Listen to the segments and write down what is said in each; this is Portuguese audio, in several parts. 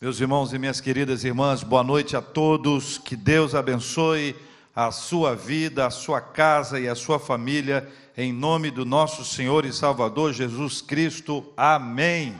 Meus irmãos e minhas queridas irmãs, boa noite a todos. Que Deus abençoe a sua vida, a sua casa e a sua família, em nome do nosso Senhor e Salvador Jesus Cristo. Amém.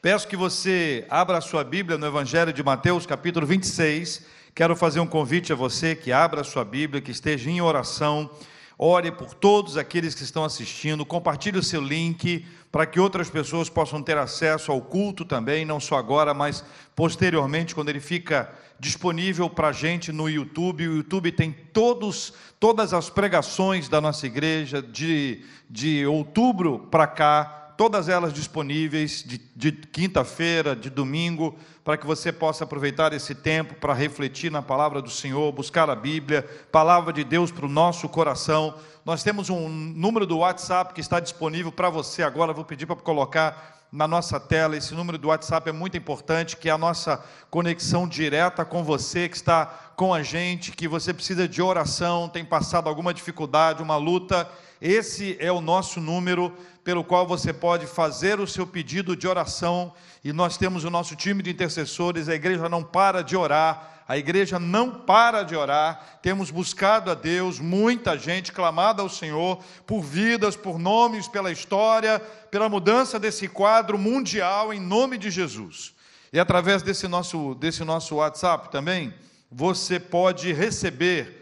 Peço que você abra a sua Bíblia no Evangelho de Mateus, capítulo 26. Quero fazer um convite a você que abra a sua Bíblia, que esteja em oração. Ore por todos aqueles que estão assistindo, compartilhe o seu link para que outras pessoas possam ter acesso ao culto também, não só agora, mas posteriormente, quando ele fica disponível para a gente no YouTube. O YouTube tem todos, todas as pregações da nossa igreja, de, de outubro para cá, todas elas disponíveis, de, de quinta-feira, de domingo, para que você possa aproveitar esse tempo para refletir na palavra do Senhor, buscar a Bíblia, palavra de Deus para o nosso coração. Nós temos um número do WhatsApp que está disponível para você agora, vou pedir para colocar na nossa tela. Esse número do WhatsApp é muito importante, que é a nossa conexão direta com você que está com a gente, que você precisa de oração, tem passado alguma dificuldade, uma luta. Esse é o nosso número pelo qual você pode fazer o seu pedido de oração. E nós temos o nosso time de intercessores, a igreja não para de orar a igreja não para de orar, temos buscado a Deus, muita gente clamado ao Senhor por vidas, por nomes, pela história, pela mudança desse quadro mundial em nome de Jesus. E através desse nosso, desse nosso WhatsApp também, você pode receber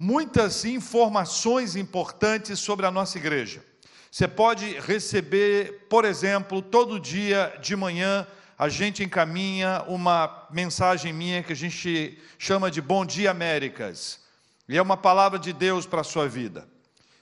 muitas informações importantes sobre a nossa igreja. Você pode receber, por exemplo, todo dia de manhã, a gente encaminha uma mensagem minha que a gente chama de Bom Dia Américas. E é uma palavra de Deus para a sua vida.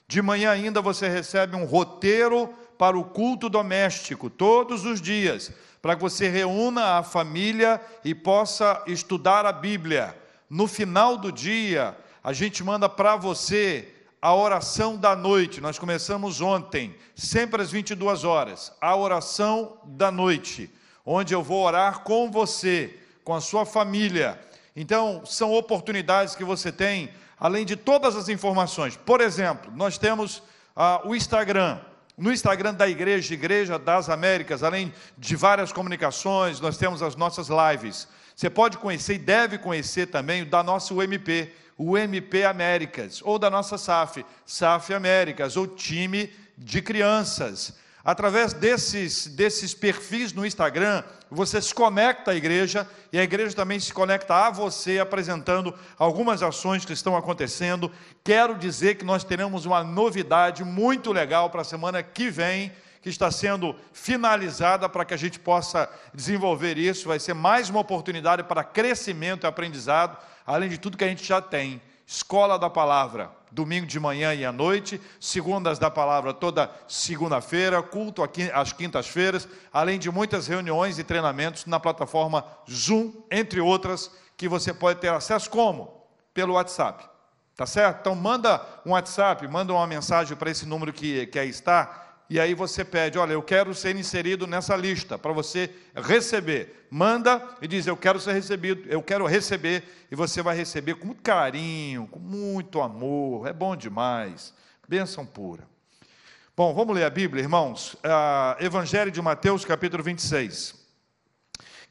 De manhã ainda você recebe um roteiro para o culto doméstico, todos os dias, para que você reúna a família e possa estudar a Bíblia. No final do dia, a gente manda para você a oração da noite. Nós começamos ontem, sempre às 22 horas, a oração da noite onde eu vou orar com você, com a sua família. Então, são oportunidades que você tem, além de todas as informações. Por exemplo, nós temos ah, o Instagram. No Instagram da Igreja, Igreja das Américas, além de várias comunicações, nós temos as nossas lives. Você pode conhecer e deve conhecer também o da nossa UMP, o MP Américas, ou da nossa SAF, SAF Américas, ou time de crianças. Através desses, desses perfis no Instagram, você se conecta à igreja e a igreja também se conecta a você, apresentando algumas ações que estão acontecendo. Quero dizer que nós teremos uma novidade muito legal para a semana que vem, que está sendo finalizada para que a gente possa desenvolver isso. Vai ser mais uma oportunidade para crescimento e aprendizado, além de tudo que a gente já tem. Escola da Palavra, domingo de manhã e à noite, segundas da Palavra toda segunda-feira, culto às quintas-feiras, além de muitas reuniões e treinamentos na plataforma Zoom, entre outras, que você pode ter acesso como? Pelo WhatsApp. Tá certo? Então manda um WhatsApp, manda uma mensagem para esse número que, que aí está, e aí você pede, olha, eu quero ser inserido nessa lista para você receber. Manda e diz, eu quero ser recebido, eu quero receber, e você vai receber com muito carinho, com muito amor, é bom demais. Bênção pura. Bom, vamos ler a Bíblia, irmãos. Ah, Evangelho de Mateus, capítulo 26.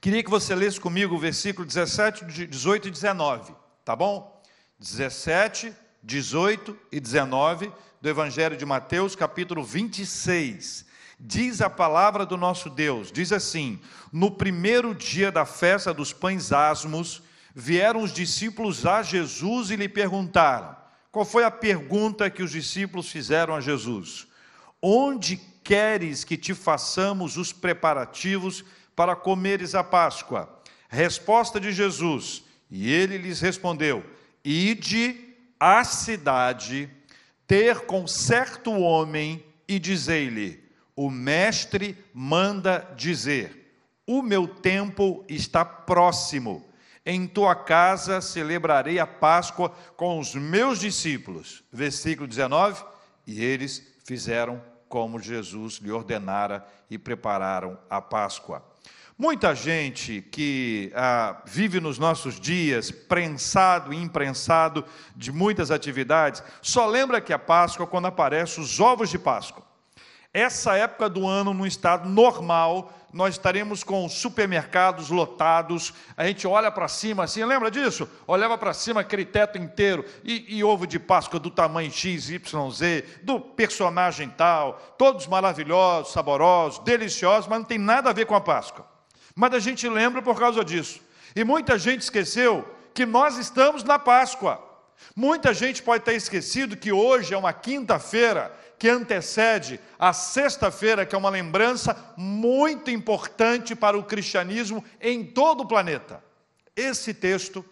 Queria que você lesse comigo o versículo 17, 18 e 19, tá bom? 17, 18 e 19 do Evangelho de Mateus, capítulo 26. Diz a palavra do nosso Deus, diz assim: No primeiro dia da festa dos pães asmos, vieram os discípulos a Jesus e lhe perguntaram: Qual foi a pergunta que os discípulos fizeram a Jesus? Onde queres que te façamos os preparativos para comeres a Páscoa? Resposta de Jesus, e ele lhes respondeu: Ide à cidade ter com certo homem e dizer-lhe: O mestre manda dizer: O meu tempo está próximo. Em tua casa celebrarei a Páscoa com os meus discípulos. Versículo 19. E eles fizeram como Jesus lhe ordenara e prepararam a Páscoa. Muita gente que ah, vive nos nossos dias, prensado e imprensado de muitas atividades, só lembra que a Páscoa quando aparecem os ovos de Páscoa. Essa época do ano, no estado normal, nós estaremos com supermercados lotados. A gente olha para cima assim, lembra disso? Olhava para cima aquele teto inteiro e, e, ovo de Páscoa do tamanho X, Y, Z, do personagem tal, todos maravilhosos, saborosos, deliciosos, mas não tem nada a ver com a Páscoa. Mas a gente lembra por causa disso. E muita gente esqueceu que nós estamos na Páscoa. Muita gente pode ter esquecido que hoje é uma quinta-feira que antecede a sexta-feira, que é uma lembrança muito importante para o cristianismo em todo o planeta. Esse texto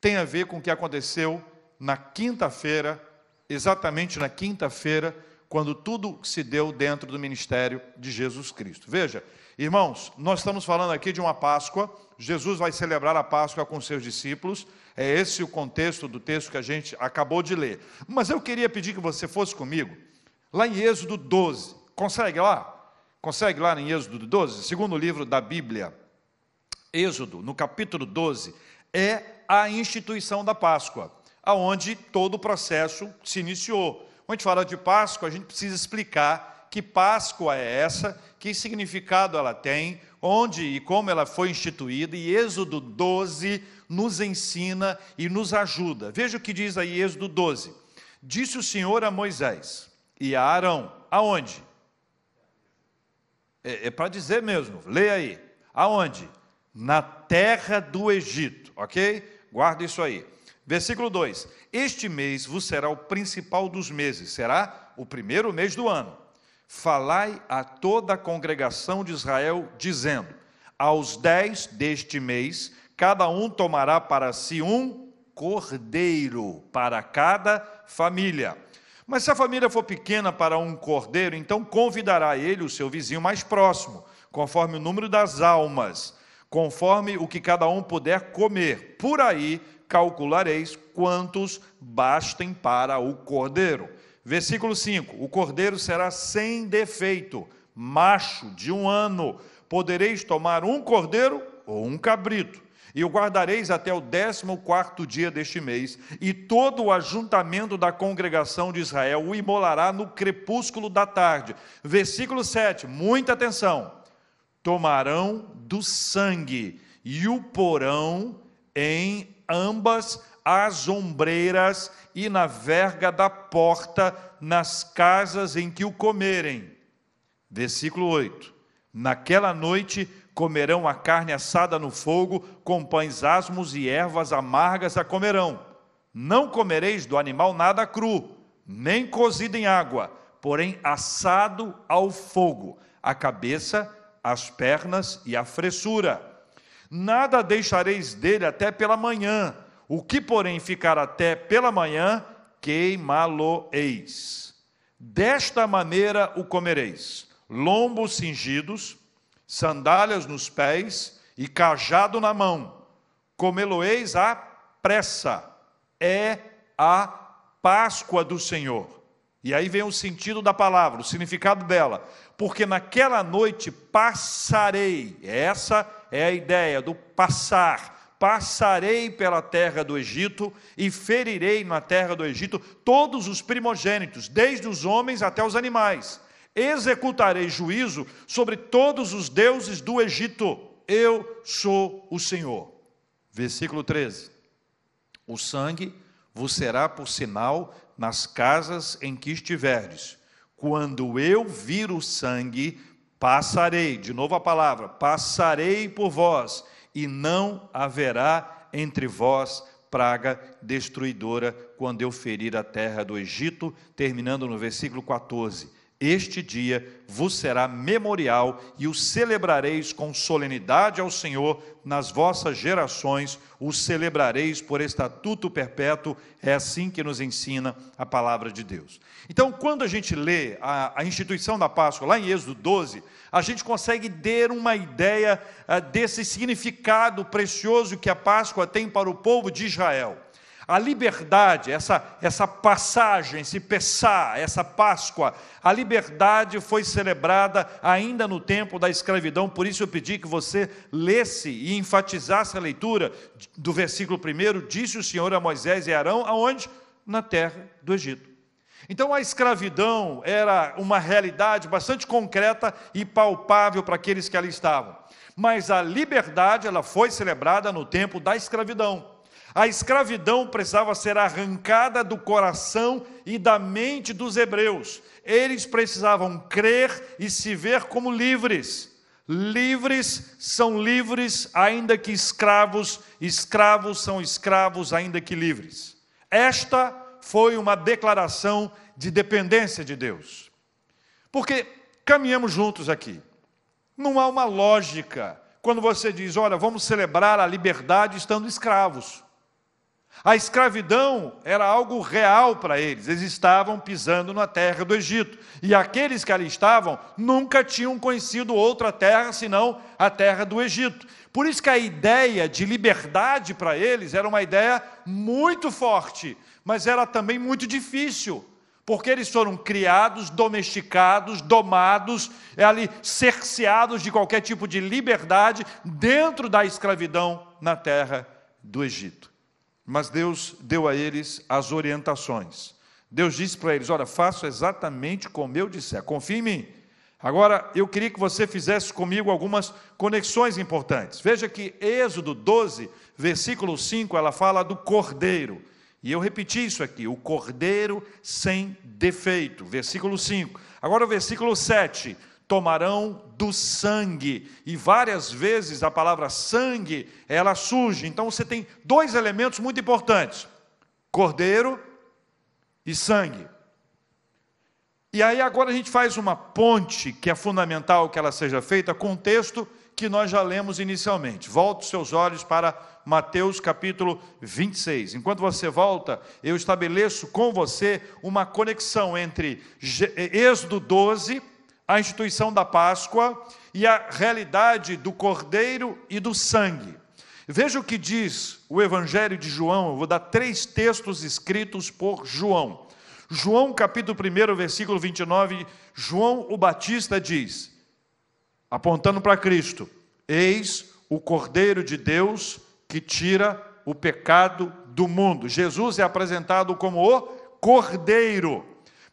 tem a ver com o que aconteceu na quinta-feira, exatamente na quinta-feira, quando tudo se deu dentro do ministério de Jesus Cristo. Veja, irmãos, nós estamos falando aqui de uma Páscoa, Jesus vai celebrar a Páscoa com seus discípulos, é esse o contexto do texto que a gente acabou de ler. Mas eu queria pedir que você fosse comigo lá em Êxodo 12. Consegue lá? Consegue lá em Êxodo 12? Segundo livro da Bíblia, Êxodo, no capítulo 12, é a instituição da Páscoa, aonde todo o processo se iniciou. Quando a gente fala de Páscoa, a gente precisa explicar que Páscoa é essa, que significado ela tem, onde e como ela foi instituída, e Êxodo 12 nos ensina e nos ajuda. Veja o que diz aí Êxodo 12. Disse o Senhor a Moisés: e a Arão. Aonde? É, é para dizer mesmo, leia aí. Aonde? Na terra do Egito, ok? Guarda isso aí. Versículo 2: Este mês vos será o principal dos meses, será o primeiro mês do ano. Falai a toda a congregação de Israel, dizendo: Aos dez deste mês, cada um tomará para si um cordeiro para cada família mas se a família for pequena para um cordeiro, então convidará ele o seu vizinho mais próximo, conforme o número das almas, conforme o que cada um puder comer. Por aí calculareis quantos bastem para o cordeiro. Versículo 5: O cordeiro será sem defeito, macho de um ano. Podereis tomar um cordeiro ou um cabrito e o guardareis até o décimo quarto dia deste mês, e todo o ajuntamento da congregação de Israel o imolará no crepúsculo da tarde. Versículo 7, muita atenção. Tomarão do sangue e o porão em ambas as ombreiras e na verga da porta, nas casas em que o comerem. Versículo 8. Naquela noite comerão a carne assada no fogo, com pães asmos e ervas amargas a comerão. Não comereis do animal nada cru, nem cozido em água, porém assado ao fogo, a cabeça, as pernas e a fressura. Nada deixareis dele até pela manhã, o que, porém, ficar até pela manhã, queimá-lo-eis. Desta maneira o comereis: lombos cingidos, sandálias nos pés e cajado na mão. Comê-lo-eis à pressa. É a Páscoa do Senhor. E aí vem o sentido da palavra, o significado dela. Porque naquela noite passarei, essa é a ideia do passar. Passarei pela terra do Egito e ferirei na terra do Egito todos os primogênitos, desde os homens até os animais executarei juízo sobre todos os deuses do Egito. Eu sou o Senhor. Versículo 13. O sangue vos será por sinal nas casas em que estiverdes. Quando eu vir o sangue, passarei, de novo a palavra, passarei por vós, e não haverá entre vós praga destruidora quando eu ferir a terra do Egito, terminando no versículo 14 este dia vos será memorial e o celebrareis com solenidade ao Senhor nas vossas gerações, o celebrareis por estatuto perpétuo, é assim que nos ensina a palavra de Deus. Então, quando a gente lê a, a instituição da Páscoa, lá em Êxodo 12, a gente consegue ter uma ideia uh, desse significado precioso que a Páscoa tem para o povo de Israel. A liberdade, essa, essa passagem, esse Pessá, essa Páscoa, a liberdade foi celebrada ainda no tempo da escravidão, por isso eu pedi que você lesse e enfatizasse a leitura do versículo 1. Disse o Senhor a Moisés e Arão, aonde? Na terra do Egito. Então a escravidão era uma realidade bastante concreta e palpável para aqueles que ali estavam. Mas a liberdade, ela foi celebrada no tempo da escravidão. A escravidão precisava ser arrancada do coração e da mente dos hebreus. Eles precisavam crer e se ver como livres. Livres são livres, ainda que escravos, escravos são escravos, ainda que livres. Esta foi uma declaração de dependência de Deus. Porque caminhamos juntos aqui. Não há uma lógica quando você diz, olha, vamos celebrar a liberdade estando escravos. A escravidão era algo real para eles, eles estavam pisando na terra do Egito. E aqueles que ali estavam nunca tinham conhecido outra terra senão a terra do Egito. Por isso que a ideia de liberdade para eles era uma ideia muito forte, mas era também muito difícil, porque eles foram criados, domesticados, domados, ali cerceados de qualquer tipo de liberdade dentro da escravidão na terra do Egito. Mas Deus deu a eles as orientações. Deus disse para eles: Olha, faço exatamente como eu disser, confie em mim. Agora, eu queria que você fizesse comigo algumas conexões importantes. Veja que Êxodo 12, versículo 5, ela fala do cordeiro. E eu repeti isso aqui: o cordeiro sem defeito. Versículo 5. Agora, o versículo 7 tomarão do sangue. E várias vezes a palavra sangue, ela surge. Então você tem dois elementos muito importantes: cordeiro e sangue. E aí agora a gente faz uma ponte que é fundamental que ela seja feita com o texto que nós já lemos inicialmente. Volte seus olhos para Mateus capítulo 26. Enquanto você volta, eu estabeleço com você uma conexão entre Êxodo 12 a instituição da Páscoa e a realidade do cordeiro e do sangue. Veja o que diz o Evangelho de João, eu vou dar três textos escritos por João. João, capítulo 1, versículo 29, João o Batista diz, apontando para Cristo: Eis o Cordeiro de Deus que tira o pecado do mundo. Jesus é apresentado como o Cordeiro.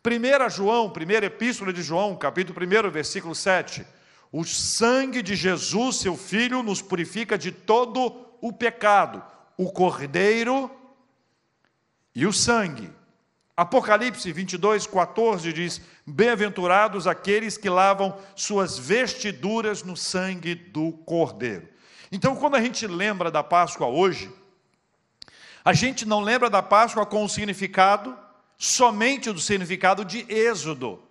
1 João, primeira epístola de João, capítulo 1, versículo 7. O sangue de Jesus, seu filho, nos purifica de todo o pecado. O cordeiro e o sangue. Apocalipse 22, 14 diz: Bem-aventurados aqueles que lavam suas vestiduras no sangue do cordeiro. Então, quando a gente lembra da Páscoa hoje, a gente não lembra da Páscoa com o significado somente do significado de Êxodo.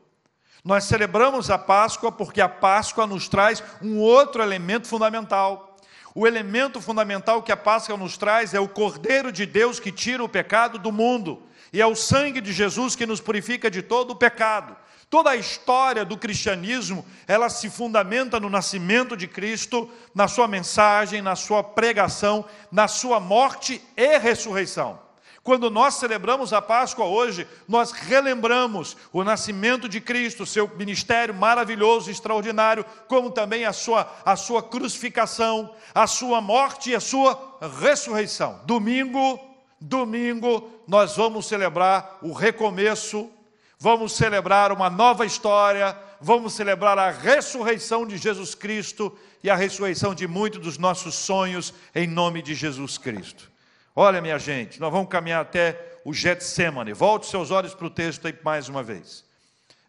Nós celebramos a Páscoa porque a Páscoa nos traz um outro elemento fundamental. O elemento fundamental que a Páscoa nos traz é o Cordeiro de Deus que tira o pecado do mundo, e é o sangue de Jesus que nos purifica de todo o pecado. Toda a história do cristianismo, ela se fundamenta no nascimento de Cristo, na sua mensagem, na sua pregação, na sua morte e ressurreição. Quando nós celebramos a Páscoa hoje, nós relembramos o nascimento de Cristo, seu ministério maravilhoso, extraordinário, como também a sua, a sua crucificação, a sua morte e a sua ressurreição. Domingo, domingo, nós vamos celebrar o recomeço, vamos celebrar uma nova história, vamos celebrar a ressurreição de Jesus Cristo e a ressurreição de muitos dos nossos sonhos, em nome de Jesus Cristo. Olha, minha gente, nós vamos caminhar até o Getsemane. Volte seus olhos para o texto aí mais uma vez.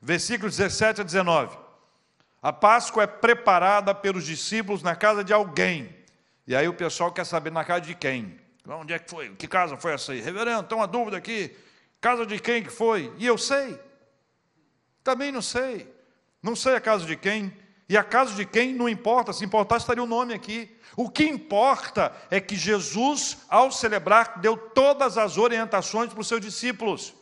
Versículos 17 a 19. A Páscoa é preparada pelos discípulos na casa de alguém. E aí o pessoal quer saber na casa de quem. Onde é que foi? Que casa foi essa aí? Reverendo, tem uma dúvida aqui. Casa de quem que foi? E eu sei. Também não sei. Não sei a casa de quem. E a casa de quem não importa. Se importar, estaria o nome aqui. O que importa é que Jesus, ao celebrar, deu todas as orientações para os seus discípulos.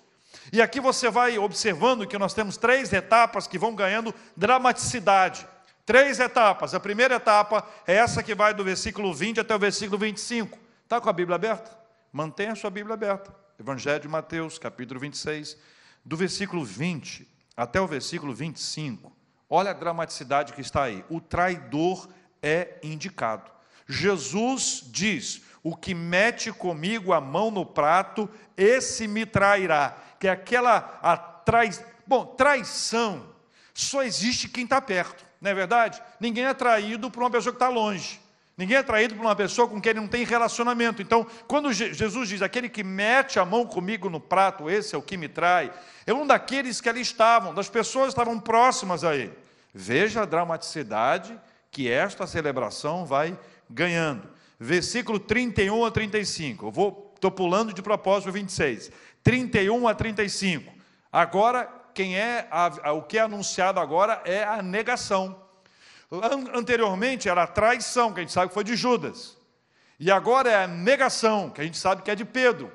E aqui você vai observando que nós temos três etapas que vão ganhando dramaticidade. Três etapas. A primeira etapa é essa que vai do versículo 20 até o versículo 25. Está com a Bíblia aberta? Mantenha a sua Bíblia aberta. Evangelho de Mateus, capítulo 26, do versículo 20 até o versículo 25. Olha a dramaticidade que está aí. O traidor é indicado. Jesus diz: O que mete comigo a mão no prato, esse me trairá. Que é aquela a trai... Bom, traição só existe quem está perto, não é verdade? Ninguém é traído por uma pessoa que está longe. Ninguém é traído por uma pessoa com quem ele não tem relacionamento. Então, quando Jesus diz, aquele que mete a mão comigo no prato, esse é o que me trai, é um daqueles que ali estavam, das pessoas que estavam próximas a ele. Veja a dramaticidade que esta celebração vai ganhando. Versículo 31 a 35. Eu vou, estou pulando de propósito 26. 31 a 35. Agora, quem é a, a, o que é anunciado agora é a negação. Anteriormente era a traição, que a gente sabe que foi de Judas. E agora é a negação, que a gente sabe que é de Pedro.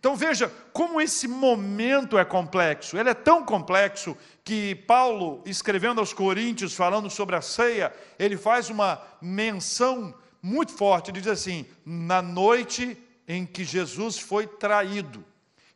Então veja como esse momento é complexo. Ele é tão complexo que Paulo, escrevendo aos Coríntios, falando sobre a ceia, ele faz uma menção muito forte. Ele diz assim: na noite em que Jesus foi traído.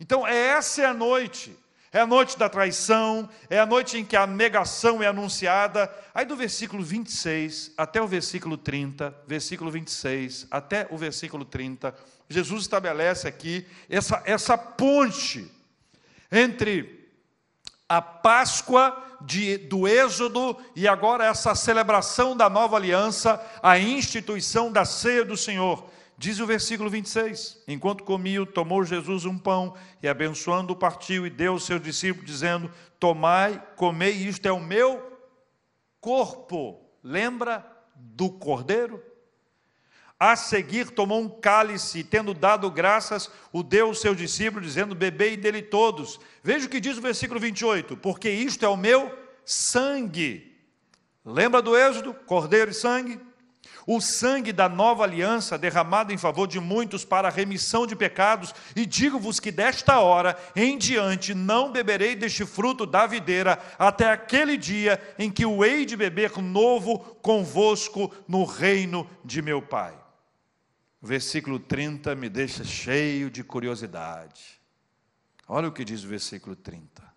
Então, essa é a noite. É a noite da traição, é a noite em que a negação é anunciada. Aí do versículo 26 até o versículo 30, versículo 26 até o versículo 30, Jesus estabelece aqui essa, essa ponte entre a Páscoa de, do Êxodo e agora essa celebração da nova aliança, a instituição da ceia do Senhor. Diz o versículo 26: Enquanto comiam, tomou Jesus um pão e, abençoando, partiu e deu aos seus discípulos, dizendo: Tomai, comei, isto é o meu corpo. Lembra do cordeiro? A seguir, tomou um cálice, e, tendo dado graças, o deu aos seus discípulos, dizendo: Bebei dele todos. Veja o que diz o versículo 28: Porque isto é o meu sangue. Lembra do Êxodo? Cordeiro e sangue? O sangue da nova aliança derramado em favor de muitos para a remissão de pecados, e digo-vos que desta hora em diante não beberei deste fruto da videira, até aquele dia em que o hei de beber novo convosco no reino de meu Pai. O versículo 30 me deixa cheio de curiosidade. Olha o que diz o versículo 30.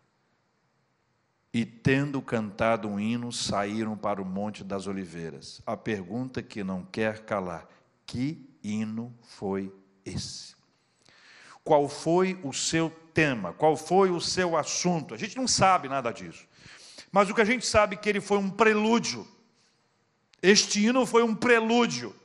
E tendo cantado um hino, saíram para o Monte das Oliveiras. A pergunta que não quer calar: que hino foi esse? Qual foi o seu tema? Qual foi o seu assunto? A gente não sabe nada disso. Mas o que a gente sabe é que ele foi um prelúdio. Este hino foi um prelúdio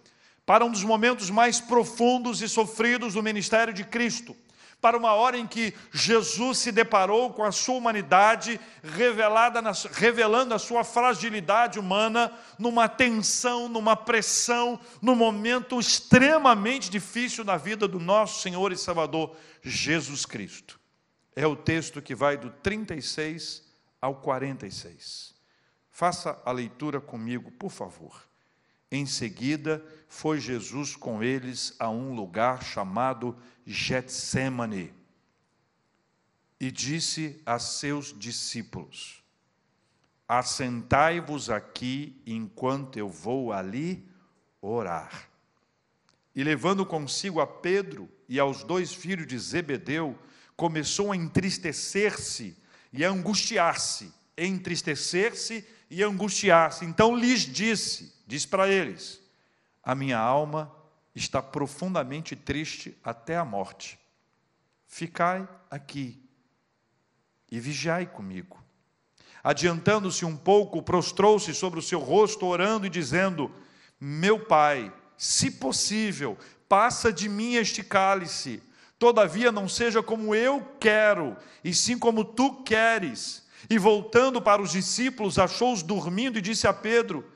para um dos momentos mais profundos e sofridos do ministério de Cristo, para uma hora em que Jesus se deparou com a sua humanidade, revelada na, revelando a sua fragilidade humana, numa tensão, numa pressão, num momento extremamente difícil na vida do nosso Senhor e Salvador Jesus Cristo. É o texto que vai do 36 ao 46. Faça a leitura comigo, por favor. Em seguida, foi Jesus com eles a um lugar chamado Getsemane e disse a seus discípulos: Assentai-vos aqui enquanto eu vou ali orar. E levando consigo a Pedro e aos dois filhos de Zebedeu, começou a entristecer-se e a angustiar-se, entristecer-se e angustiar-se. Então lhes disse: Diz para eles: A minha alma está profundamente triste até a morte. Ficai aqui e vigiai comigo. Adiantando-se um pouco, prostrou-se sobre o seu rosto, orando e dizendo: Meu pai, se possível, passa de mim este cálice. Todavia não seja como eu quero, e sim como tu queres. E voltando para os discípulos, achou-os dormindo e disse a Pedro: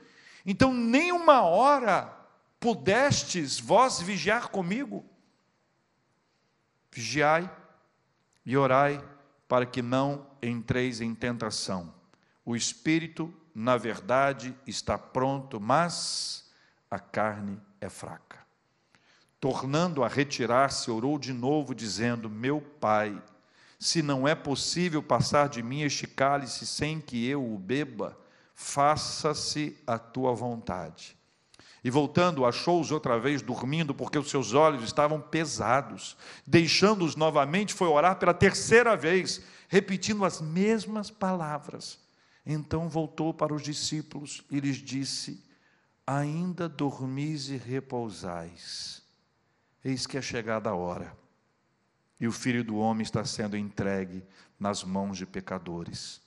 então, nem uma hora pudestes vós vigiar comigo? Vigiai e orai para que não entreis em tentação. O espírito, na verdade, está pronto, mas a carne é fraca. Tornando a retirar-se, orou de novo, dizendo: Meu pai, se não é possível passar de mim este cálice sem que eu o beba, faça-se a tua vontade. E voltando, achou-os outra vez dormindo, porque os seus olhos estavam pesados. Deixando-os novamente, foi orar pela terceira vez, repetindo as mesmas palavras. Então voltou para os discípulos e lhes disse: ainda dormis e repousais, eis que é chegada a hora, e o filho do homem está sendo entregue nas mãos de pecadores.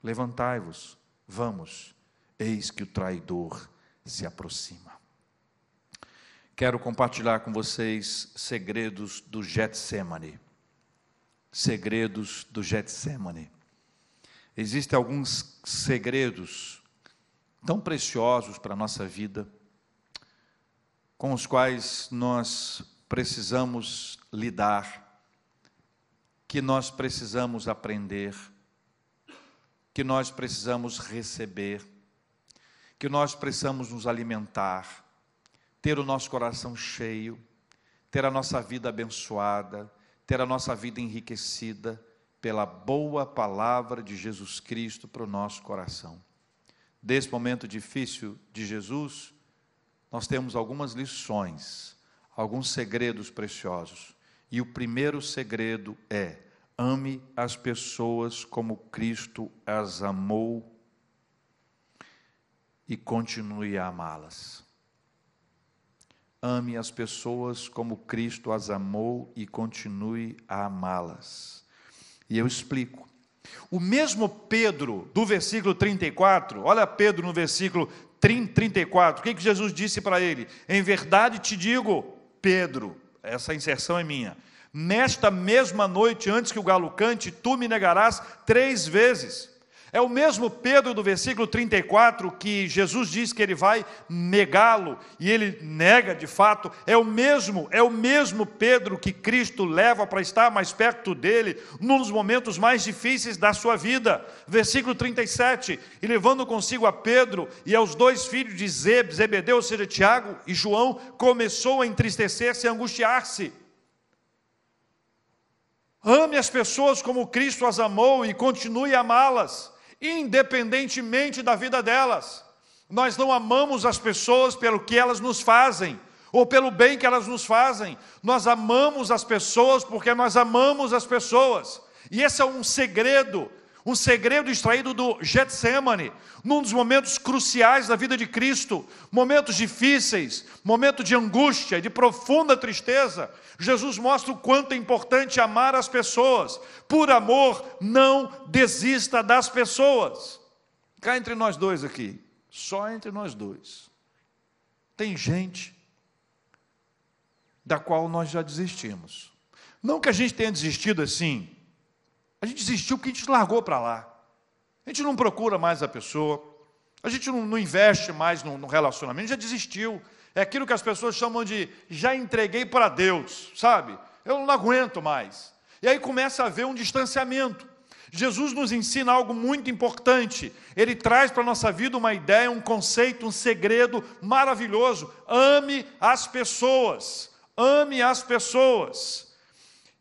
Levantai-vos, vamos, eis que o traidor se aproxima. Quero compartilhar com vocês segredos do Getsemane. Segredos do Getsemane. Existem alguns segredos tão preciosos para a nossa vida, com os quais nós precisamos lidar, que nós precisamos aprender, que nós precisamos receber, que nós precisamos nos alimentar, ter o nosso coração cheio, ter a nossa vida abençoada, ter a nossa vida enriquecida pela boa palavra de Jesus Cristo para o nosso coração desse momento difícil de Jesus, nós temos algumas lições, alguns segredos preciosos. E o primeiro segredo é: ame as pessoas como Cristo as amou e continue a amá-las. Ame as pessoas como Cristo as amou e continue a amá-las. E eu explico. O mesmo Pedro, do versículo 34, olha Pedro no versículo 34, o que, que Jesus disse para ele? Em verdade te digo, Pedro, essa inserção é minha, nesta mesma noite, antes que o galo cante, tu me negarás três vezes. É o mesmo Pedro do versículo 34 que Jesus diz que ele vai negá-lo e ele nega de fato. É o mesmo, é o mesmo Pedro que Cristo leva para estar mais perto dele num dos momentos mais difíceis da sua vida. Versículo 37, e levando consigo a Pedro e aos dois filhos de Zeb, Zebedeu, ou seja, Tiago e João, começou a entristecer-se e angustiar-se. Ame as pessoas como Cristo as amou e continue a amá-las independentemente da vida delas. Nós não amamos as pessoas pelo que elas nos fazem, ou pelo bem que elas nos fazem. Nós amamos as pessoas porque nós amamos as pessoas. E esse é um segredo um segredo extraído do Getsemane, num dos momentos cruciais da vida de Cristo, momentos difíceis, momento de angústia, de profunda tristeza. Jesus mostra o quanto é importante amar as pessoas. Por amor, não desista das pessoas. Cá entre nós dois aqui, só entre nós dois. Tem gente da qual nós já desistimos. Não que a gente tenha desistido assim, a gente desistiu porque a gente largou para lá. A gente não procura mais a pessoa. A gente não, não investe mais no, no relacionamento. já desistiu. É aquilo que as pessoas chamam de já entreguei para Deus, sabe? Eu não aguento mais. E aí começa a haver um distanciamento. Jesus nos ensina algo muito importante. Ele traz para a nossa vida uma ideia, um conceito, um segredo maravilhoso. Ame as pessoas. Ame as pessoas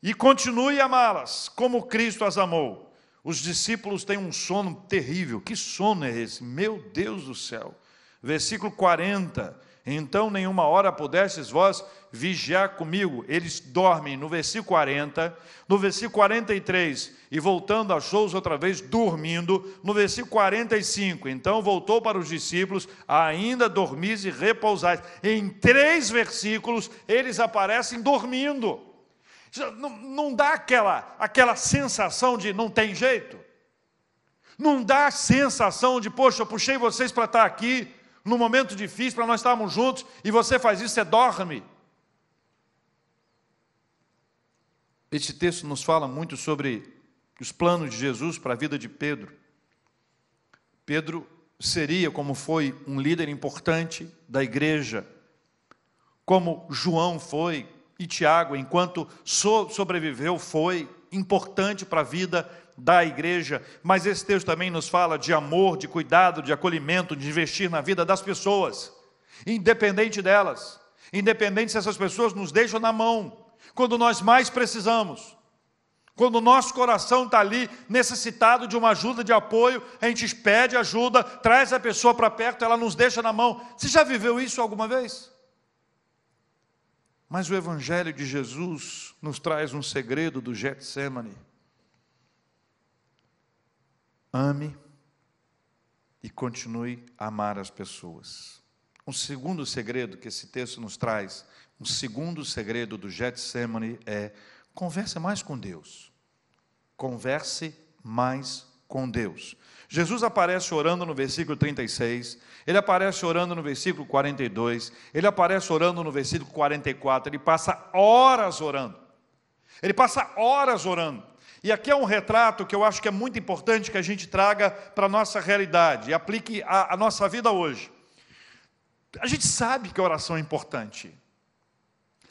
e continue a amá-las, como Cristo as amou. Os discípulos têm um sono terrível. Que sono é esse? Meu Deus do céu. Versículo 40. Então, nenhuma hora pudestes vós vigiar comigo. Eles dormem no versículo 40, no versículo 43, e voltando achou-os outra vez dormindo, no versículo 45. Então voltou para os discípulos, ainda dormis e repousais. Em três versículos, eles aparecem dormindo. Não, não dá aquela, aquela sensação de não tem jeito? Não dá a sensação de, poxa, eu puxei vocês para estar aqui, num momento difícil, para nós estarmos juntos, e você faz isso, você dorme. Esse texto nos fala muito sobre os planos de Jesus para a vida de Pedro. Pedro seria, como foi, um líder importante da igreja, como João foi, e Tiago, enquanto sobreviveu, foi importante para a vida da igreja, mas esse texto também nos fala de amor, de cuidado, de acolhimento, de investir na vida das pessoas, independente delas, independente se essas pessoas nos deixam na mão, quando nós mais precisamos. Quando o nosso coração está ali necessitado de uma ajuda, de apoio, a gente pede ajuda, traz a pessoa para perto, ela nos deixa na mão. Você já viveu isso alguma vez? Mas o Evangelho de Jesus nos traz um segredo do Getsemane. Ame e continue a amar as pessoas. Um segundo segredo que esse texto nos traz, um segundo segredo do Getsemane é converse mais com Deus. Converse mais com Deus. Jesus aparece orando no versículo 36, ele aparece orando no versículo 42, ele aparece orando no versículo 44, ele passa horas orando. Ele passa horas orando. E aqui é um retrato que eu acho que é muito importante que a gente traga para a nossa realidade e aplique a, a nossa vida hoje. A gente sabe que a oração é importante.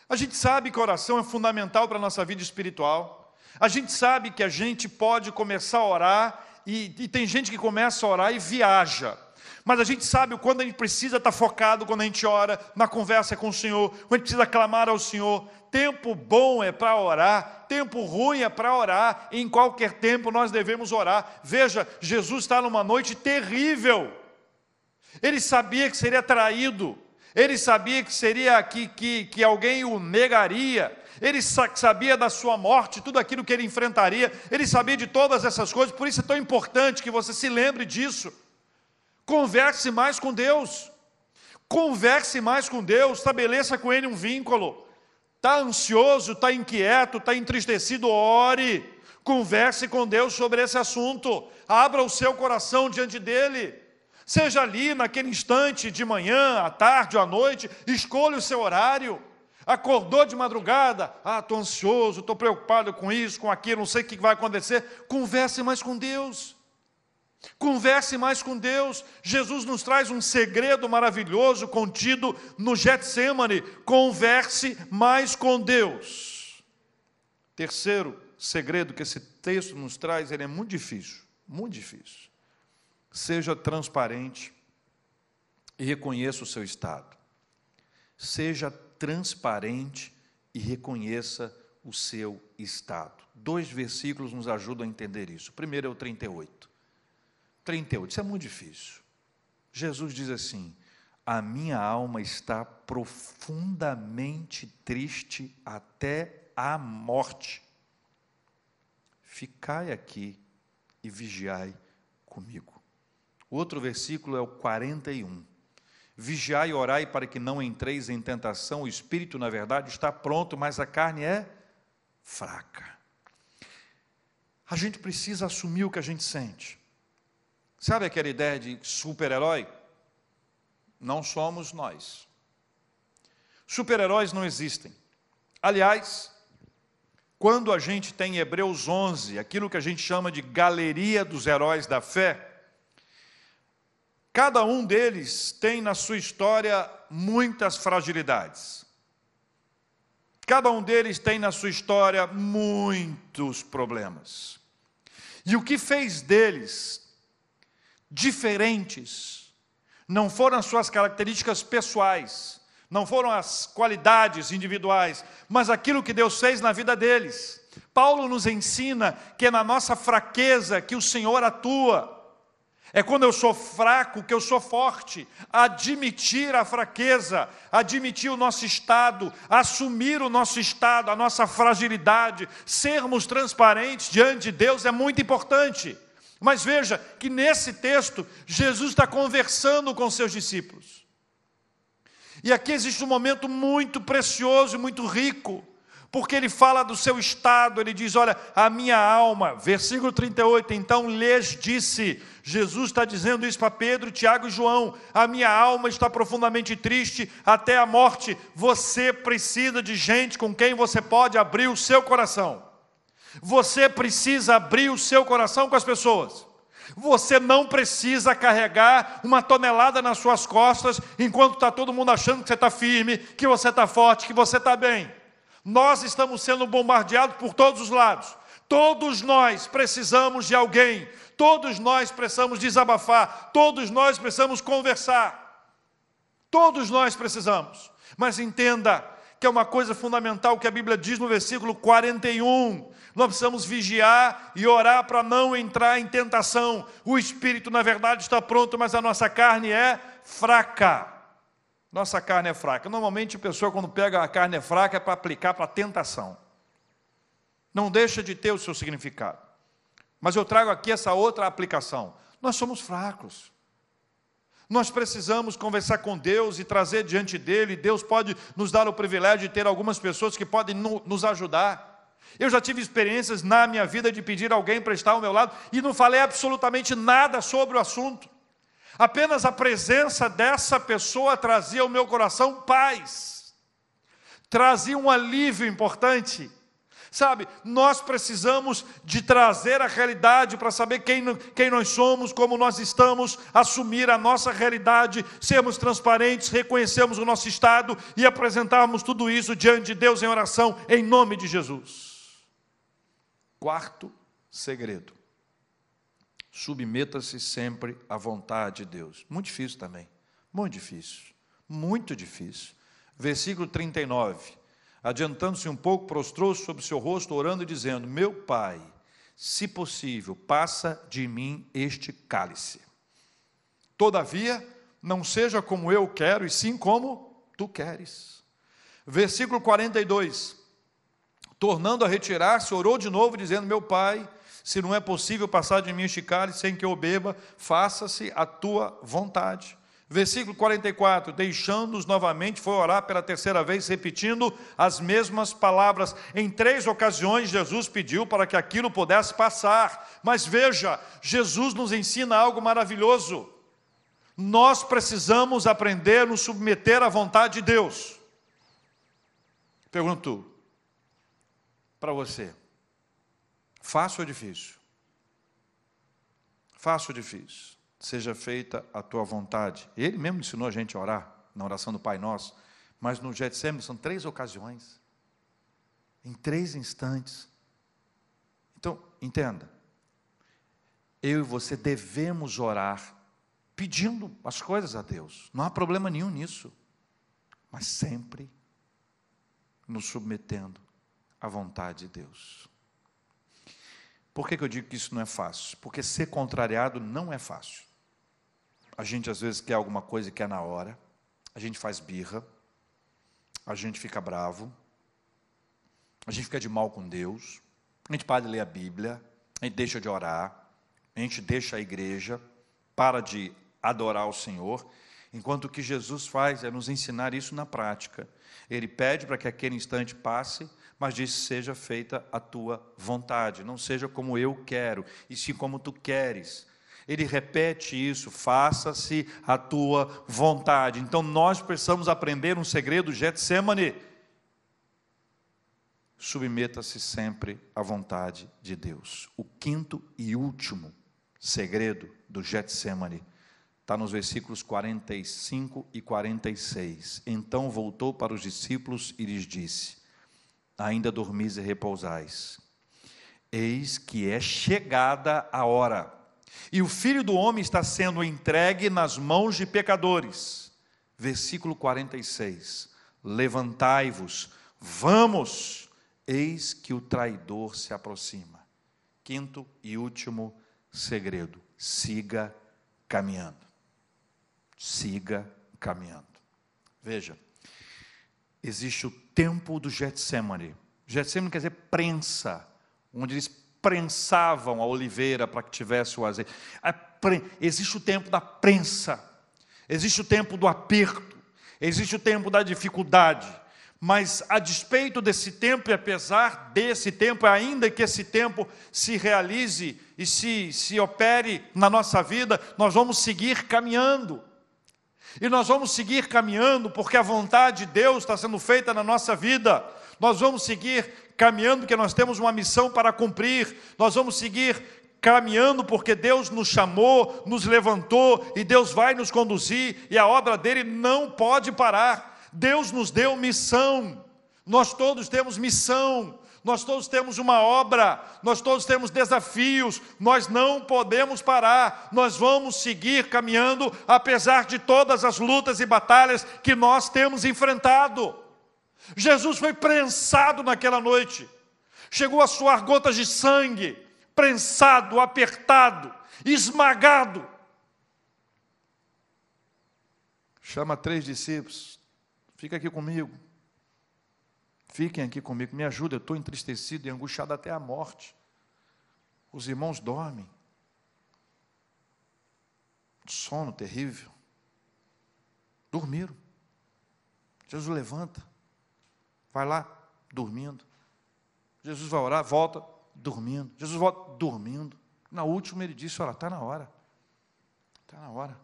A gente sabe que a oração é fundamental para a nossa vida espiritual. A gente sabe que a gente pode começar a orar e, e, tem gente que começa a orar e viaja. Mas a gente sabe quando a gente precisa estar focado quando a gente ora, na conversa com o Senhor, quando a gente precisa clamar ao Senhor. Tempo bom é para orar, tempo ruim é para orar, em qualquer tempo nós devemos orar. Veja, Jesus está numa noite terrível. Ele sabia que seria traído, ele sabia que seria que, que, que alguém o negaria, ele sabia da sua morte, tudo aquilo que ele enfrentaria, ele sabia de todas essas coisas, por isso é tão importante que você se lembre disso. Converse mais com Deus, converse mais com Deus, estabeleça com Ele um vínculo. Está ansioso, está inquieto, está entristecido, ore, converse com Deus sobre esse assunto, abra o seu coração diante dEle. Seja ali naquele instante, de manhã, à tarde ou à noite, escolha o seu horário. Acordou de madrugada, ah, estou ansioso, estou preocupado com isso, com aquilo, não sei o que vai acontecer. Converse mais com Deus. Converse mais com Deus. Jesus nos traz um segredo maravilhoso contido no Getsemane. Converse mais com Deus. Terceiro segredo que esse texto nos traz, ele é muito difícil, muito difícil. Seja transparente e reconheça o seu estado. Seja transparente e reconheça o seu estado. Dois versículos nos ajudam a entender isso. O primeiro é o 38. 38, isso é muito difícil. Jesus diz assim: A minha alma está profundamente triste até a morte. Ficai aqui e vigiai comigo. O outro versículo é o 41. Vigiai e orai para que não entreis em tentação. O espírito, na verdade, está pronto, mas a carne é fraca. A gente precisa assumir o que a gente sente. Sabe aquela ideia de super-herói? Não somos nós. Super-heróis não existem. Aliás, quando a gente tem Hebreus 11, aquilo que a gente chama de galeria dos heróis da fé, Cada um deles tem na sua história muitas fragilidades. Cada um deles tem na sua história muitos problemas. E o que fez deles diferentes não foram as suas características pessoais, não foram as qualidades individuais, mas aquilo que Deus fez na vida deles. Paulo nos ensina que é na nossa fraqueza que o Senhor atua. É quando eu sou fraco que eu sou forte. Admitir a fraqueza, admitir o nosso estado, assumir o nosso estado, a nossa fragilidade, sermos transparentes diante de Deus é muito importante. Mas veja que nesse texto, Jesus está conversando com seus discípulos. E aqui existe um momento muito precioso e muito rico porque ele fala do seu estado, ele diz: Olha, a minha alma, versículo 38, então lhes disse, Jesus está dizendo isso para Pedro, Tiago e João: a minha alma está profundamente triste até a morte. Você precisa de gente com quem você pode abrir o seu coração. Você precisa abrir o seu coração com as pessoas. Você não precisa carregar uma tonelada nas suas costas enquanto está todo mundo achando que você está firme, que você está forte, que você está bem. Nós estamos sendo bombardeados por todos os lados. Todos nós precisamos de alguém, todos nós precisamos desabafar, todos nós precisamos conversar. Todos nós precisamos. Mas entenda que é uma coisa fundamental que a Bíblia diz no versículo 41. Nós precisamos vigiar e orar para não entrar em tentação. O espírito, na verdade, está pronto, mas a nossa carne é fraca. Nossa carne é fraca. Normalmente a pessoa, quando pega a carne é fraca, é para aplicar para tentação. Não deixa de ter o seu significado. Mas eu trago aqui essa outra aplicação. Nós somos fracos. Nós precisamos conversar com Deus e trazer diante dele. Deus pode nos dar o privilégio de ter algumas pessoas que podem nos ajudar. Eu já tive experiências na minha vida de pedir alguém para estar ao meu lado e não falei absolutamente nada sobre o assunto. Apenas a presença dessa pessoa trazia ao meu coração paz, trazia um alívio importante. Sabe, nós precisamos de trazer a realidade para saber quem, quem nós somos, como nós estamos, assumir a nossa realidade, sermos transparentes, reconhecermos o nosso estado e apresentarmos tudo isso diante de Deus em oração, em nome de Jesus. Quarto segredo: submeta-se sempre à vontade de Deus. Muito difícil também, muito difícil, muito difícil. Versículo 39. Adiantando-se um pouco, prostrou-se sobre seu rosto, orando e dizendo: Meu pai, se possível, passa de mim este cálice. Todavia, não seja como eu quero, e sim como tu queres. Versículo 42. Tornando a retirar-se, orou de novo, dizendo: Meu pai, se não é possível passar de mim este cálice sem que eu beba, faça-se a tua vontade. Versículo 44, deixando-os novamente, foi orar pela terceira vez, repetindo as mesmas palavras. Em três ocasiões, Jesus pediu para que aquilo pudesse passar. Mas veja, Jesus nos ensina algo maravilhoso. Nós precisamos aprender a nos submeter à vontade de Deus. Pergunto para você: fácil ou difícil? Fácil ou difícil? seja feita a tua vontade. Ele mesmo ensinou a gente a orar na oração do Pai Nosso, mas no Getsemane são três ocasiões, em três instantes. Então, entenda, eu e você devemos orar pedindo as coisas a Deus, não há problema nenhum nisso, mas sempre nos submetendo à vontade de Deus. Por que, que eu digo que isso não é fácil? Porque ser contrariado não é fácil. A gente às vezes quer alguma coisa e quer na hora. A gente faz birra. A gente fica bravo. A gente fica de mal com Deus. A gente para de ler a Bíblia. A gente deixa de orar. A gente deixa a igreja. Para de adorar o Senhor. Enquanto o que Jesus faz é nos ensinar isso na prática. Ele pede para que aquele instante passe, mas diz: seja feita a tua vontade, não seja como eu quero, e sim como tu queres ele repete isso, faça-se a tua vontade. Então nós precisamos aprender um segredo Getsemane. Submeta-se sempre à vontade de Deus. O quinto e último segredo do Getsemane está nos versículos 45 e 46. Então voltou para os discípulos e lhes disse: Ainda dormis e repousais. Eis que é chegada a hora e o filho do homem está sendo entregue nas mãos de pecadores. Versículo 46. Levantai-vos, vamos, eis que o traidor se aproxima. Quinto e último segredo: siga caminhando. Siga caminhando. Veja, existe o tempo do Getsemane. Getsemane quer dizer prensa, onde eles prensavam a oliveira para que tivesse o azeite. Existe o tempo da prensa, existe o tempo do aperto, existe o tempo da dificuldade. Mas a despeito desse tempo e apesar desse tempo, ainda que esse tempo se realize e se, se opere na nossa vida, nós vamos seguir caminhando. E nós vamos seguir caminhando porque a vontade de Deus está sendo feita na nossa vida. Nós vamos seguir caminhando porque nós temos uma missão para cumprir. Nós vamos seguir caminhando porque Deus nos chamou, nos levantou e Deus vai nos conduzir e a obra dele não pode parar. Deus nos deu missão. Nós todos temos missão. Nós todos temos uma obra, nós todos temos desafios, nós não podemos parar, nós vamos seguir caminhando, apesar de todas as lutas e batalhas que nós temos enfrentado. Jesus foi prensado naquela noite, chegou a suar gotas de sangue, prensado, apertado, esmagado. Chama três discípulos, fica aqui comigo. Fiquem aqui comigo, me ajuda, eu estou entristecido e angustiado até a morte. Os irmãos dormem. Sono terrível. Dormiram. Jesus levanta, vai lá, dormindo. Jesus vai orar, volta, dormindo. Jesus volta, dormindo. Na última ele disse: Olha, está na hora. Está na hora.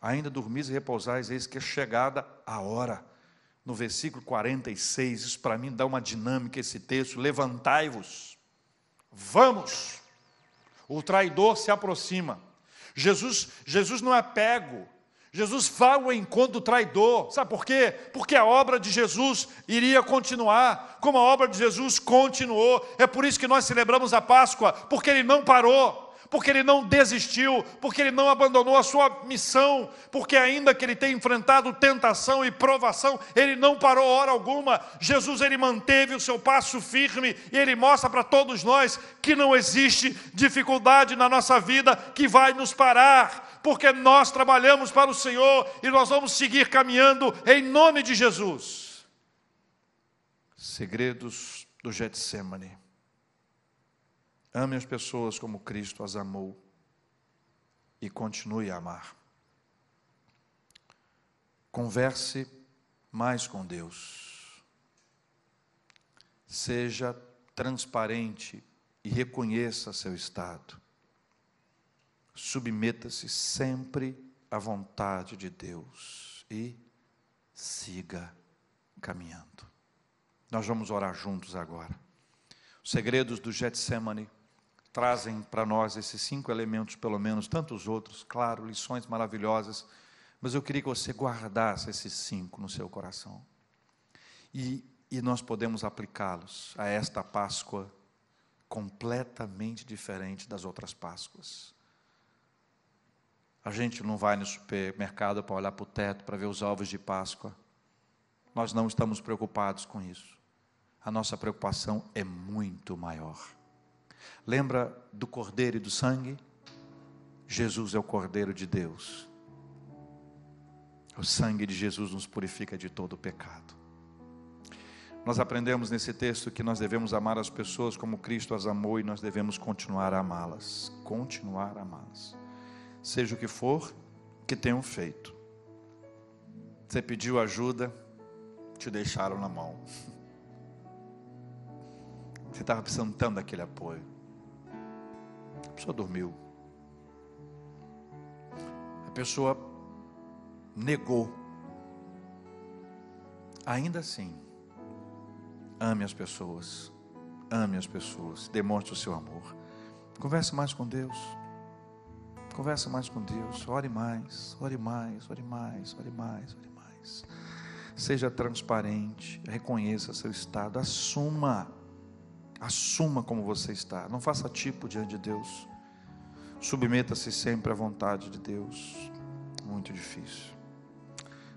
Ainda dormis e repousais, eis que é chegada a hora. No versículo 46, isso para mim dá uma dinâmica esse texto. Levantai-vos, vamos. O traidor se aproxima. Jesus, Jesus não é pego. Jesus vai ao encontro do traidor. Sabe por quê? Porque a obra de Jesus iria continuar, como a obra de Jesus continuou. É por isso que nós celebramos a Páscoa, porque ele não parou porque ele não desistiu, porque ele não abandonou a sua missão, porque ainda que ele tenha enfrentado tentação e provação, ele não parou hora alguma. Jesus ele manteve o seu passo firme e ele mostra para todos nós que não existe dificuldade na nossa vida que vai nos parar, porque nós trabalhamos para o Senhor e nós vamos seguir caminhando em nome de Jesus. Segredos do Getsemane. Ame as pessoas como Cristo as amou e continue a amar. Converse mais com Deus. Seja transparente e reconheça seu estado. Submeta-se sempre à vontade de Deus e siga caminhando. Nós vamos orar juntos agora. Os segredos do Getsemane trazem para nós esses cinco elementos, pelo menos, tantos outros, claro, lições maravilhosas, mas eu queria que você guardasse esses cinco no seu coração. E, e nós podemos aplicá-los a esta Páscoa completamente diferente das outras Páscoas. A gente não vai no supermercado para olhar para o teto, para ver os ovos de Páscoa. Nós não estamos preocupados com isso. A nossa preocupação é muito maior. Lembra do cordeiro e do sangue? Jesus é o cordeiro de Deus. O sangue de Jesus nos purifica de todo pecado. Nós aprendemos nesse texto que nós devemos amar as pessoas como Cristo as amou e nós devemos continuar a amá-las. Continuar a amá-las. Seja o que for que tenham feito. Você pediu ajuda, te deixaram na mão. Você estava precisando tanto daquele apoio pessoa dormiu. A pessoa negou. Ainda assim, ame as pessoas. Ame as pessoas. Demonstre o seu amor. Converse mais com Deus. Converse mais com Deus. Ore mais, ore mais, ore mais, ore mais, ore mais. Seja transparente, reconheça seu estado, assuma Assuma como você está. Não faça tipo diante de Deus. Submeta-se sempre à vontade de Deus. Muito difícil.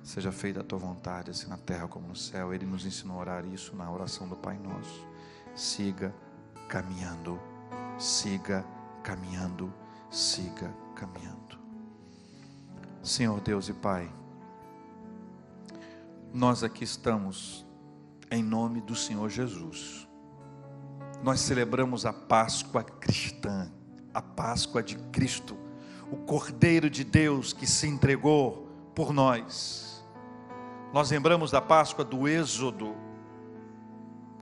Seja feita a tua vontade, assim na terra como no céu. Ele nos ensinou a orar isso na oração do Pai Nosso. Siga caminhando. Siga caminhando. Siga caminhando. Senhor Deus e Pai, nós aqui estamos em nome do Senhor Jesus nós celebramos a Páscoa cristã, a Páscoa de Cristo, o Cordeiro de Deus que se entregou por nós. Nós lembramos da Páscoa do Êxodo,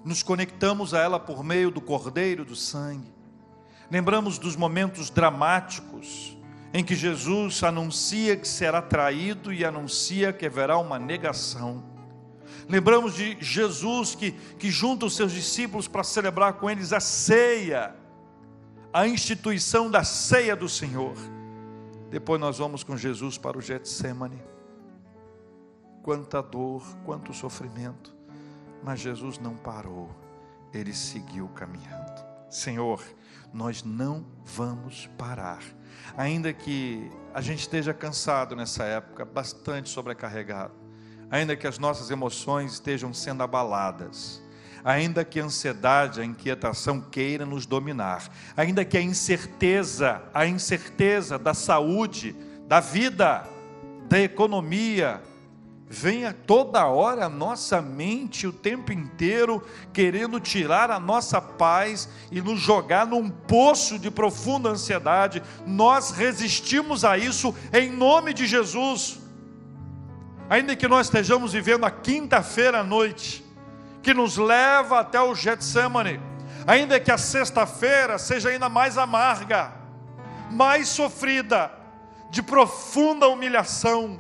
nos conectamos a ela por meio do Cordeiro do sangue. Lembramos dos momentos dramáticos em que Jesus anuncia que será traído e anuncia que haverá uma negação. Lembramos de Jesus que, que junta os seus discípulos para celebrar com eles a ceia, a instituição da ceia do Senhor. Depois nós vamos com Jesus para o Getsemane. Quanta dor, quanto sofrimento, mas Jesus não parou, ele seguiu caminhando. Senhor, nós não vamos parar, ainda que a gente esteja cansado nessa época, bastante sobrecarregado ainda que as nossas emoções estejam sendo abaladas, ainda que a ansiedade, a inquietação queira nos dominar, ainda que a incerteza, a incerteza da saúde, da vida, da economia, venha toda hora a nossa mente o tempo inteiro querendo tirar a nossa paz e nos jogar num poço de profunda ansiedade. Nós resistimos a isso em nome de Jesus ainda que nós estejamos vivendo a quinta-feira à noite, que nos leva até o Getsemane, ainda que a sexta-feira seja ainda mais amarga, mais sofrida, de profunda humilhação,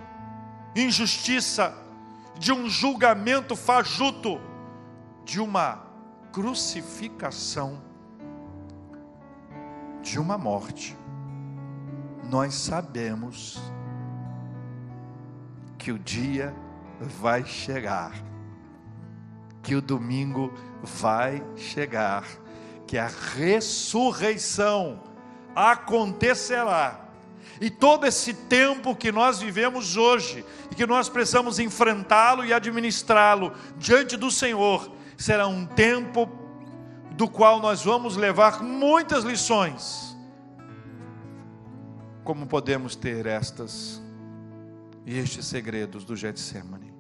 injustiça, de um julgamento fajuto, de uma crucificação, de uma morte. Nós sabemos que o dia vai chegar, que o domingo vai chegar, que a ressurreição acontecerá. E todo esse tempo que nós vivemos hoje, e que nós precisamos enfrentá-lo e administrá-lo diante do Senhor, será um tempo do qual nós vamos levar muitas lições. Como podemos ter estas e estes segredos do Getsemane.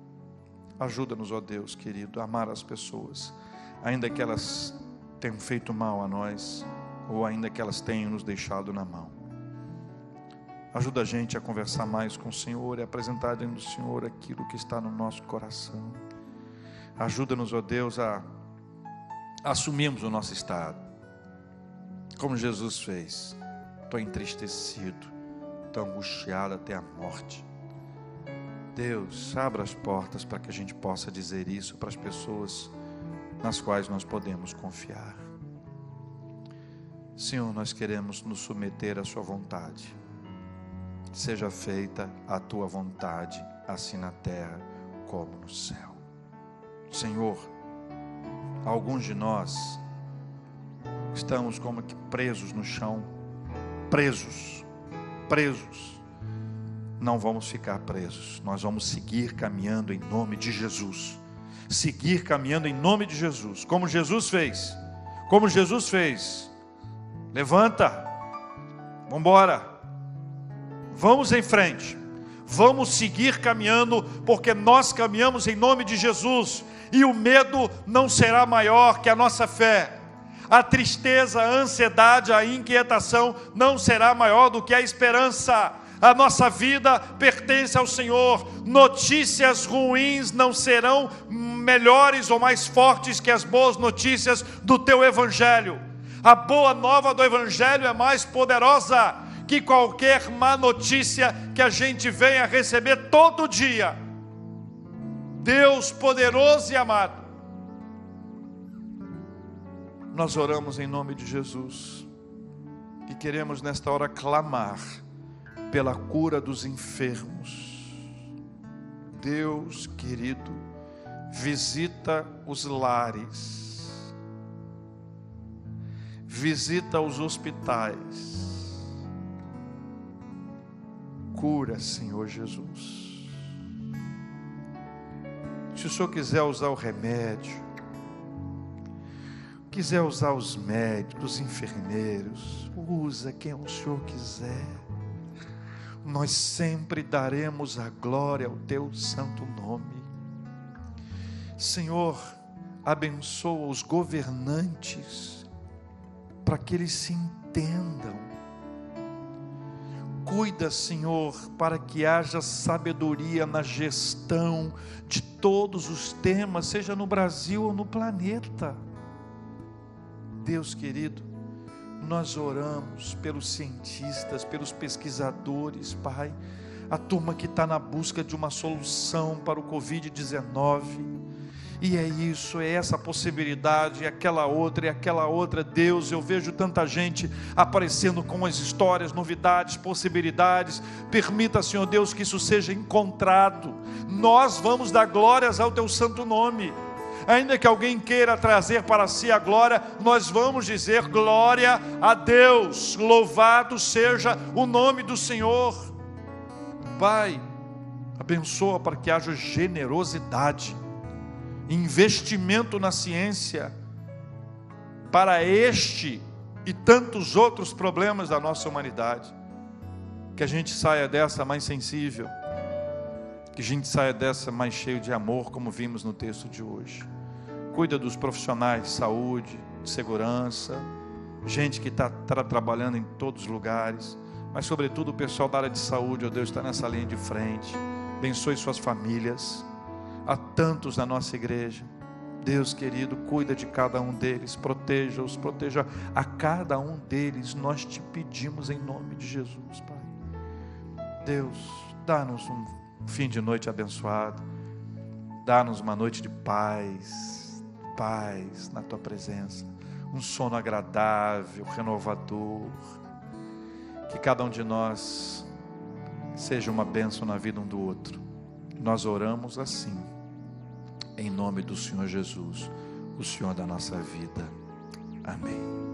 Ajuda-nos, ó Deus querido, a amar as pessoas, ainda que elas tenham feito mal a nós, ou ainda que elas tenham nos deixado na mão. Ajuda a gente a conversar mais com o Senhor e apresentar diante do Senhor aquilo que está no nosso coração. Ajuda-nos, ó Deus, a assumirmos o nosso estado, como Jesus fez. Estou entristecido, estou angustiado até a morte. Deus, abra as portas para que a gente possa dizer isso para as pessoas nas quais nós podemos confiar. Senhor, nós queremos nos submeter à Sua vontade. Seja feita a Tua vontade, assim na terra como no céu. Senhor, alguns de nós estamos como que presos no chão, presos, presos não vamos ficar presos, nós vamos seguir caminhando em nome de Jesus. Seguir caminhando em nome de Jesus, como Jesus fez. Como Jesus fez. Levanta, vamos embora, vamos em frente, vamos seguir caminhando, porque nós caminhamos em nome de Jesus, e o medo não será maior que a nossa fé. A tristeza, a ansiedade, a inquietação não será maior do que a esperança a nossa vida pertence ao Senhor. Notícias ruins não serão melhores ou mais fortes que as boas notícias do teu Evangelho. A boa nova do Evangelho é mais poderosa que qualquer má notícia que a gente venha receber todo dia. Deus poderoso e amado, nós oramos em nome de Jesus e queremos nesta hora clamar pela cura dos enfermos. Deus querido, visita os lares, visita os hospitais, cura, Senhor Jesus. Se o Senhor quiser usar o remédio, quiser usar os médicos, os enfermeiros, usa quem o Senhor quiser nós sempre daremos a glória ao teu santo nome. Senhor, abençoa os governantes para que eles se entendam. Cuida, Senhor, para que haja sabedoria na gestão de todos os temas, seja no Brasil ou no planeta. Deus querido, nós oramos pelos cientistas, pelos pesquisadores, Pai, a turma que está na busca de uma solução para o Covid-19. E é isso, é essa possibilidade, é aquela outra, é aquela outra. Deus, eu vejo tanta gente aparecendo com as histórias, novidades, possibilidades. Permita, Senhor Deus, que isso seja encontrado. Nós vamos dar glórias ao Teu santo nome ainda que alguém queira trazer para si a glória, nós vamos dizer glória a Deus, louvado seja o nome do Senhor. Pai, abençoa para que haja generosidade, investimento na ciência, para este e tantos outros problemas da nossa humanidade. Que a gente saia dessa mais sensível, que a gente saia dessa mais cheio de amor, como vimos no texto de hoje cuida dos profissionais de saúde, de segurança, gente que está tá trabalhando em todos os lugares, mas sobretudo o pessoal da área de saúde, ó Deus, está nessa linha de frente. abençoe suas famílias. Há tantos na nossa igreja. Deus querido, cuida de cada um deles, proteja-os, proteja a cada um deles. Nós te pedimos em nome de Jesus, Pai. Deus, dá-nos um fim de noite abençoado. Dá-nos uma noite de paz, paz na tua presença. Um sono agradável, renovador. Que cada um de nós seja uma bênção na vida um do outro. Nós oramos assim, em nome do Senhor Jesus, o Senhor da nossa vida. Amém.